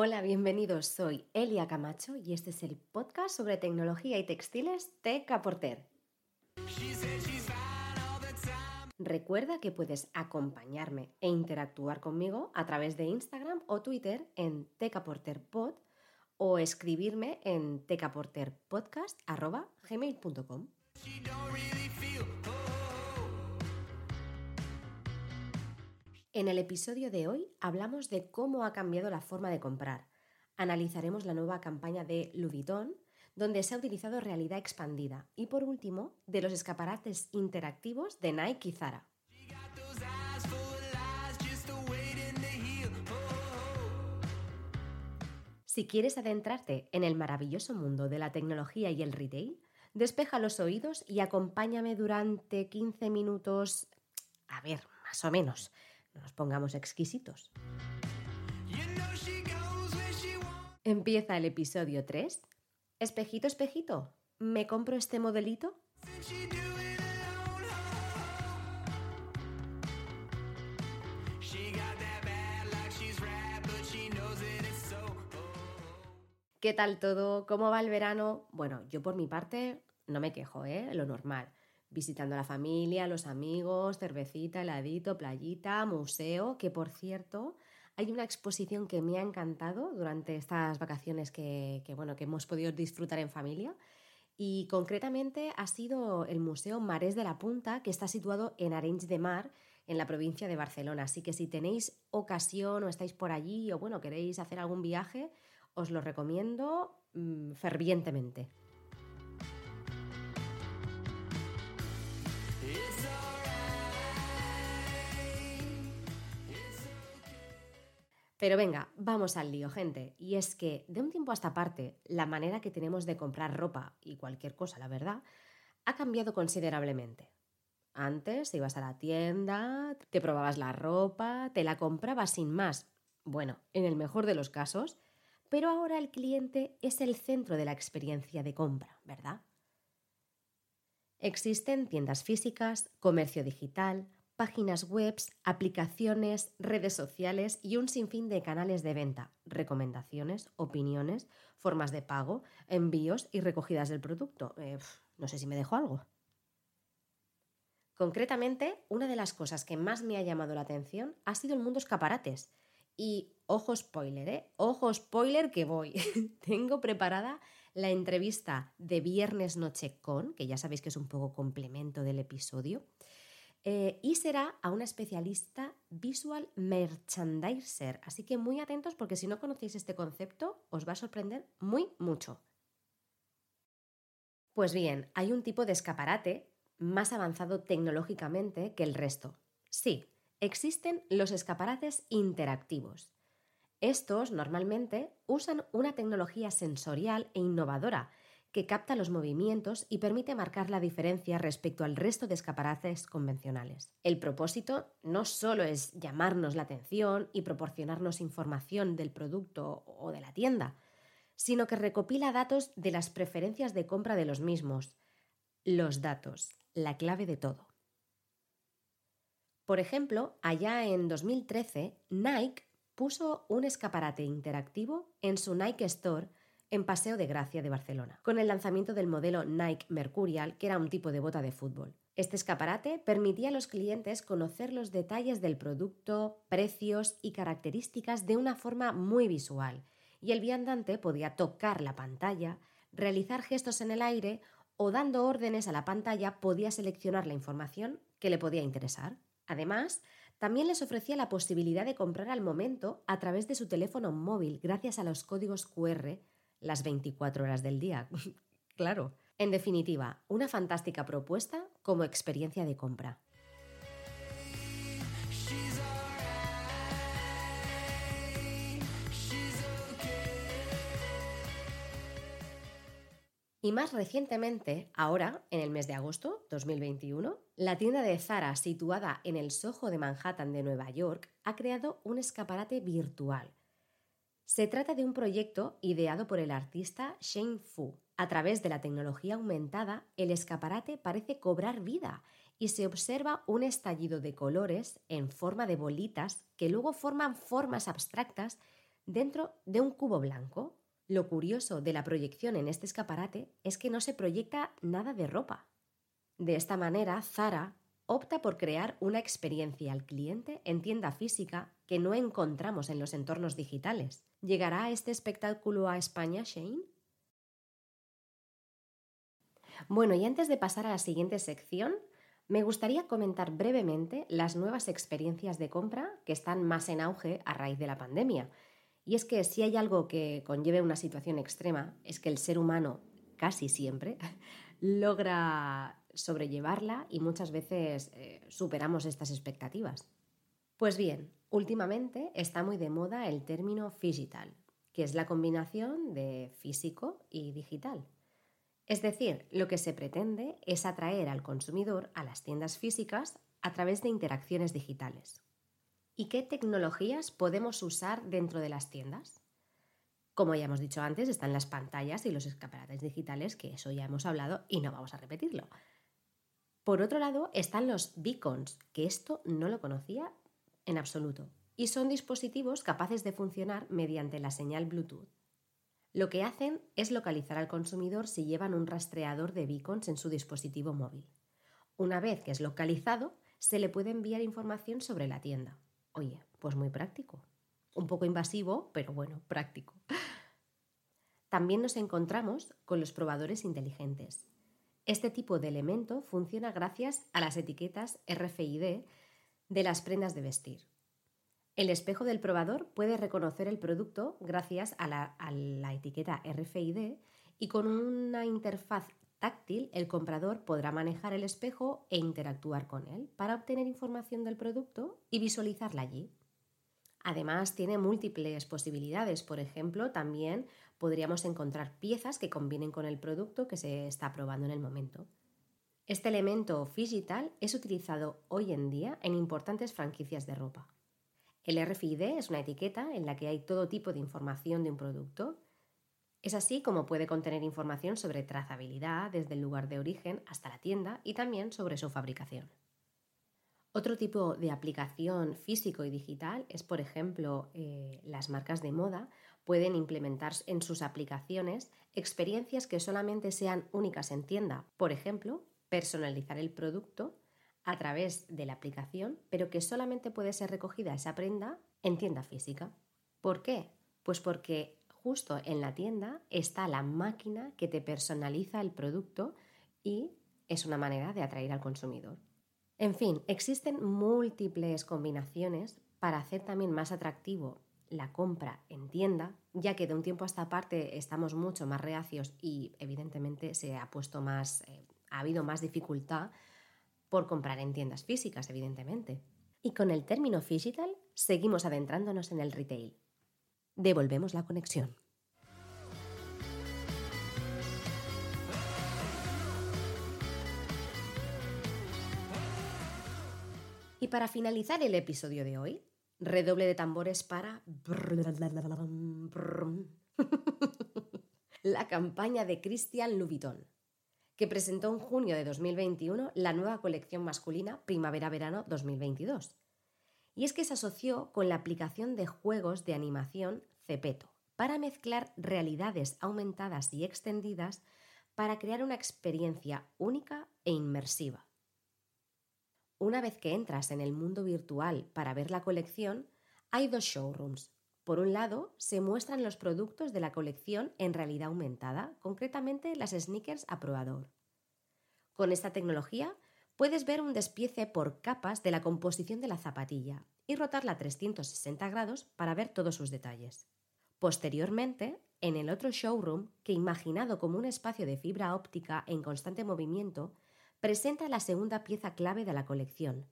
Hola, bienvenidos. Soy Elia Camacho y este es el podcast sobre tecnología y textiles Teca Porter. Recuerda que puedes acompañarme e interactuar conmigo a través de Instagram o Twitter en tecaporterpod o escribirme en tecaporterpodcast.gmail.com. En el episodio de hoy hablamos de cómo ha cambiado la forma de comprar. Analizaremos la nueva campaña de Louis Vuitton, donde se ha utilizado realidad expandida. Y por último, de los escaparates interactivos de Nike y Zara. Si quieres adentrarte en el maravilloso mundo de la tecnología y el retail, despeja los oídos y acompáñame durante 15 minutos, a ver, más o menos, no nos pongamos exquisitos. Empieza el episodio 3. Espejito, espejito, ¿me compro este modelito? ¿Qué tal todo? ¿Cómo va el verano? Bueno, yo por mi parte no me quejo, ¿eh? Lo normal. Visitando a la familia, los amigos, cervecita, heladito, playita, museo, que por cierto, hay una exposición que me ha encantado durante estas vacaciones que, bueno, que hemos podido disfrutar en familia. Y concretamente ha sido el Museo Marés de la Punta, que está situado en Arenys de Mar, en la provincia de Barcelona. Así que si tenéis ocasión o estáis por allí o bueno, queréis hacer algún viaje, os lo recomiendo mm, fervientemente. Pero venga, vamos al lío, gente. Y es que de un tiempo a esta parte, la manera que tenemos de comprar ropa y cualquier cosa, la verdad, ha cambiado considerablemente. Antes ibas a la tienda, te probabas la ropa, te la comprabas sin más. Bueno, en el mejor de los casos, pero ahora el cliente es el centro de la experiencia de compra, ¿verdad? Existen tiendas físicas, comercio digital, páginas web, aplicaciones, redes sociales y un sinfín de canales de venta, recomendaciones, opiniones, formas de pago, envíos y recogidas del producto. Eh, no sé si me dejo algo. Concretamente, una de las cosas que más me ha llamado la atención ha sido el mundo escaparates. Y ojo spoiler, ¿eh? Ojo spoiler que voy. Tengo preparada la entrevista de Viernes Noche con, que ya sabéis que es un poco complemento del episodio, eh, y será a una especialista visual merchandiser. Así que muy atentos porque si no conocéis este concepto os va a sorprender muy mucho. Pues bien, hay un tipo de escaparate más avanzado tecnológicamente que el resto. Sí, existen los escaparates interactivos. Estos normalmente usan una tecnología sensorial e innovadora que capta los movimientos y permite marcar la diferencia respecto al resto de escaparates convencionales. El propósito no solo es llamarnos la atención y proporcionarnos información del producto o de la tienda, sino que recopila datos de las preferencias de compra de los mismos. Los datos, la clave de todo. Por ejemplo, allá en 2013, Nike puso un escaparate interactivo en su Nike Store en Paseo de Gracia de Barcelona, con el lanzamiento del modelo Nike Mercurial, que era un tipo de bota de fútbol. Este escaparate permitía a los clientes conocer los detalles del producto, precios y características de una forma muy visual, y el viandante podía tocar la pantalla, realizar gestos en el aire o dando órdenes a la pantalla podía seleccionar la información que le podía interesar. Además, también les ofrecía la posibilidad de comprar al momento a través de su teléfono móvil gracias a los códigos QR las 24 horas del día. claro. En definitiva, una fantástica propuesta como experiencia de compra. Y más recientemente, ahora, en el mes de agosto 2021, la tienda de Zara, situada en el Soho de Manhattan de Nueva York, ha creado un escaparate virtual se trata de un proyecto ideado por el artista Shane Fu. A través de la tecnología aumentada, el escaparate parece cobrar vida y se observa un estallido de colores en forma de bolitas que luego forman formas abstractas dentro de un cubo blanco. Lo curioso de la proyección en este escaparate es que no se proyecta nada de ropa. De esta manera, Zara opta por crear una experiencia al cliente en tienda física que no encontramos en los entornos digitales. ¿Llegará este espectáculo a España, Shane? Bueno, y antes de pasar a la siguiente sección, me gustaría comentar brevemente las nuevas experiencias de compra que están más en auge a raíz de la pandemia. Y es que si hay algo que conlleve una situación extrema, es que el ser humano casi siempre logra sobrellevarla y muchas veces eh, superamos estas expectativas. Pues bien, últimamente está muy de moda el término digital, que es la combinación de físico y digital. Es decir, lo que se pretende es atraer al consumidor a las tiendas físicas a través de interacciones digitales. ¿Y qué tecnologías podemos usar dentro de las tiendas? Como ya hemos dicho antes, están las pantallas y los escaparates digitales, que eso ya hemos hablado y no vamos a repetirlo. Por otro lado, están los beacons, que esto no lo conocía en absoluto, y son dispositivos capaces de funcionar mediante la señal Bluetooth. Lo que hacen es localizar al consumidor si llevan un rastreador de beacons en su dispositivo móvil. Una vez que es localizado, se le puede enviar información sobre la tienda. Oye, pues muy práctico. Un poco invasivo, pero bueno, práctico. También nos encontramos con los probadores inteligentes. Este tipo de elemento funciona gracias a las etiquetas RFID de las prendas de vestir. El espejo del probador puede reconocer el producto gracias a la, etiqueta RFID y con una interfaz táctil el comprador podrá manejar el espejo e interactuar con él para obtener información del producto y visualizarla allí. Además, tiene múltiples posibilidades. Por ejemplo, también podríamos encontrar piezas que combinen con el producto que se está probando en el momento. Este elemento digital es utilizado hoy en día en importantes franquicias de ropa. El RFID es una etiqueta en la que hay todo tipo de información de un producto. Es así como puede contener información sobre trazabilidad desde el lugar de origen hasta la tienda y también sobre su fabricación. Otro tipo de aplicación físico y digital es, por ejemplo, eh, las marcas de moda pueden implementar en sus aplicaciones experiencias que solamente sean únicas en tienda. Por ejemplo, personalizar el producto a través de la aplicación, pero que solamente puede ser recogida esa prenda en tienda física. ¿Por qué? Pues porque justo en la tienda está la máquina que te personaliza el producto y es una manera de atraer al consumidor. En fin, existen múltiples combinaciones para hacer también más atractivo la compra en tienda, ya que de un tiempo a esta parte estamos mucho más reacios y evidentemente se ha puesto más, eh, ha habido más dificultad por comprar en tiendas físicas, evidentemente. Y con el término digital seguimos adentrándonos en el retail. Devolvemos la conexión. Y para finalizar el episodio de hoy, redoble de tambores para la campaña de Christian Louboutin que presentó en junio de 2021 la nueva colección masculina Primavera-Verano 2022. Y es que se asoció con la aplicación de juegos de animación Cepeto para mezclar realidades aumentadas y extendidas para crear una experiencia única e inmersiva. Una vez que entras en el mundo virtual para ver la colección, hay dos showrooms, por un lado, se muestran los productos de la colección en realidad aumentada, concretamente las sneakers a probador. Con esta tecnología puedes ver un despiece por capas de la composición de la zapatilla y rotarla a 360 grados para ver todos sus detalles. Posteriormente, en el otro showroom, que imaginado como un espacio de fibra óptica en constante movimiento, presenta la segunda pieza clave de la colección,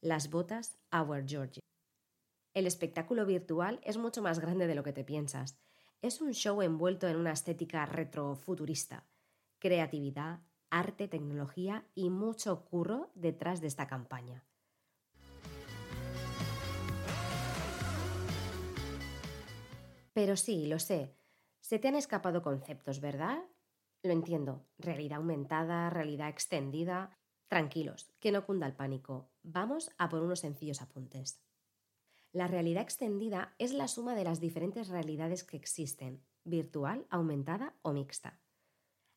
las botas Our Georgia. El espectáculo virtual es mucho más grande de lo que te piensas. Es un show envuelto en una estética retrofuturista. Creatividad, arte, tecnología y mucho curro detrás de esta campaña. Pero sí, lo sé, se te han escapado conceptos, ¿verdad? Lo entiendo, realidad aumentada, realidad extendida. Tranquilos, que no cunda el pánico. Vamos a por unos sencillos apuntes. La realidad extendida es la suma de las diferentes realidades que existen, virtual, aumentada o mixta.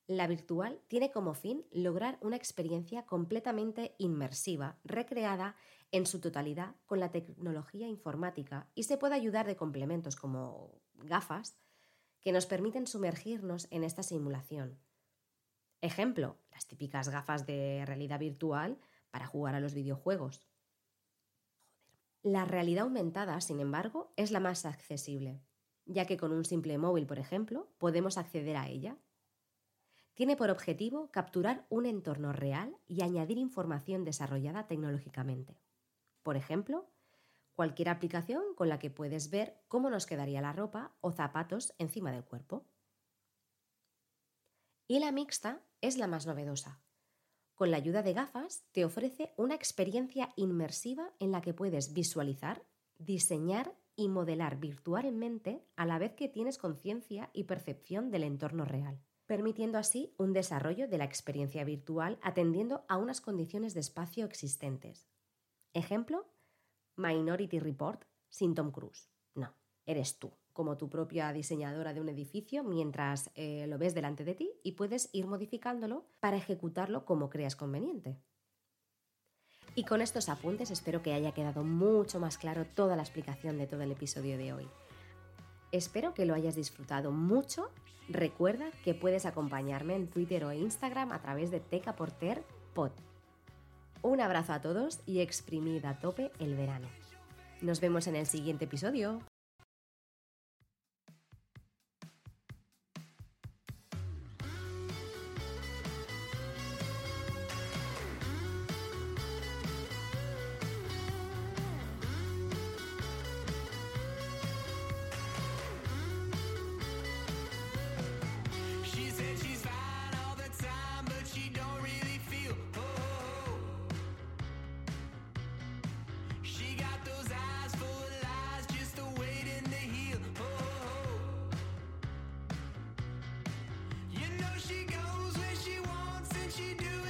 La virtual tiene como fin lograr una experiencia completamente inmersiva, recreada en su totalidad con la tecnología informática y se puede ayudar de complementos como gafas que nos permiten sumergirnos en esta simulación. Ejemplo, las típicas gafas de realidad virtual para jugar a los videojuegos. La realidad aumentada, sin embargo, es la más accesible, ya que con un simple móvil, por ejemplo, podemos acceder a ella tiene por objetivo capturar un entorno real y añadir información desarrollada tecnológicamente. Por ejemplo, cualquier aplicación con la que puedes ver cómo nos quedaría la ropa o zapatos encima del cuerpo. Y la mixta es la más novedosa. Con la ayuda de gafas te ofrece una experiencia inmersiva en la que puedes visualizar, diseñar y modelar virtualmente a la vez que tienes conciencia y percepción del entorno real permitiendo así un desarrollo de la experiencia virtual atendiendo a unas condiciones de espacio existentes. Ejemplo, Minority Report sin Tom Cruise. No, eres tú, como tu propia diseñadora de un edificio, mientras eh, lo ves delante de ti y puedes ir modificándolo para ejecutarlo como creas conveniente. Y con estos apuntes espero que haya quedado mucho más claro toda la explicación de todo el episodio de hoy. Espero que lo hayas disfrutado mucho. Recuerda que puedes acompañarme en Twitter o Instagram a través de tecaporterpod. Un abrazo a todos y exprimid a tope el verano. Nos vemos en el siguiente episodio. do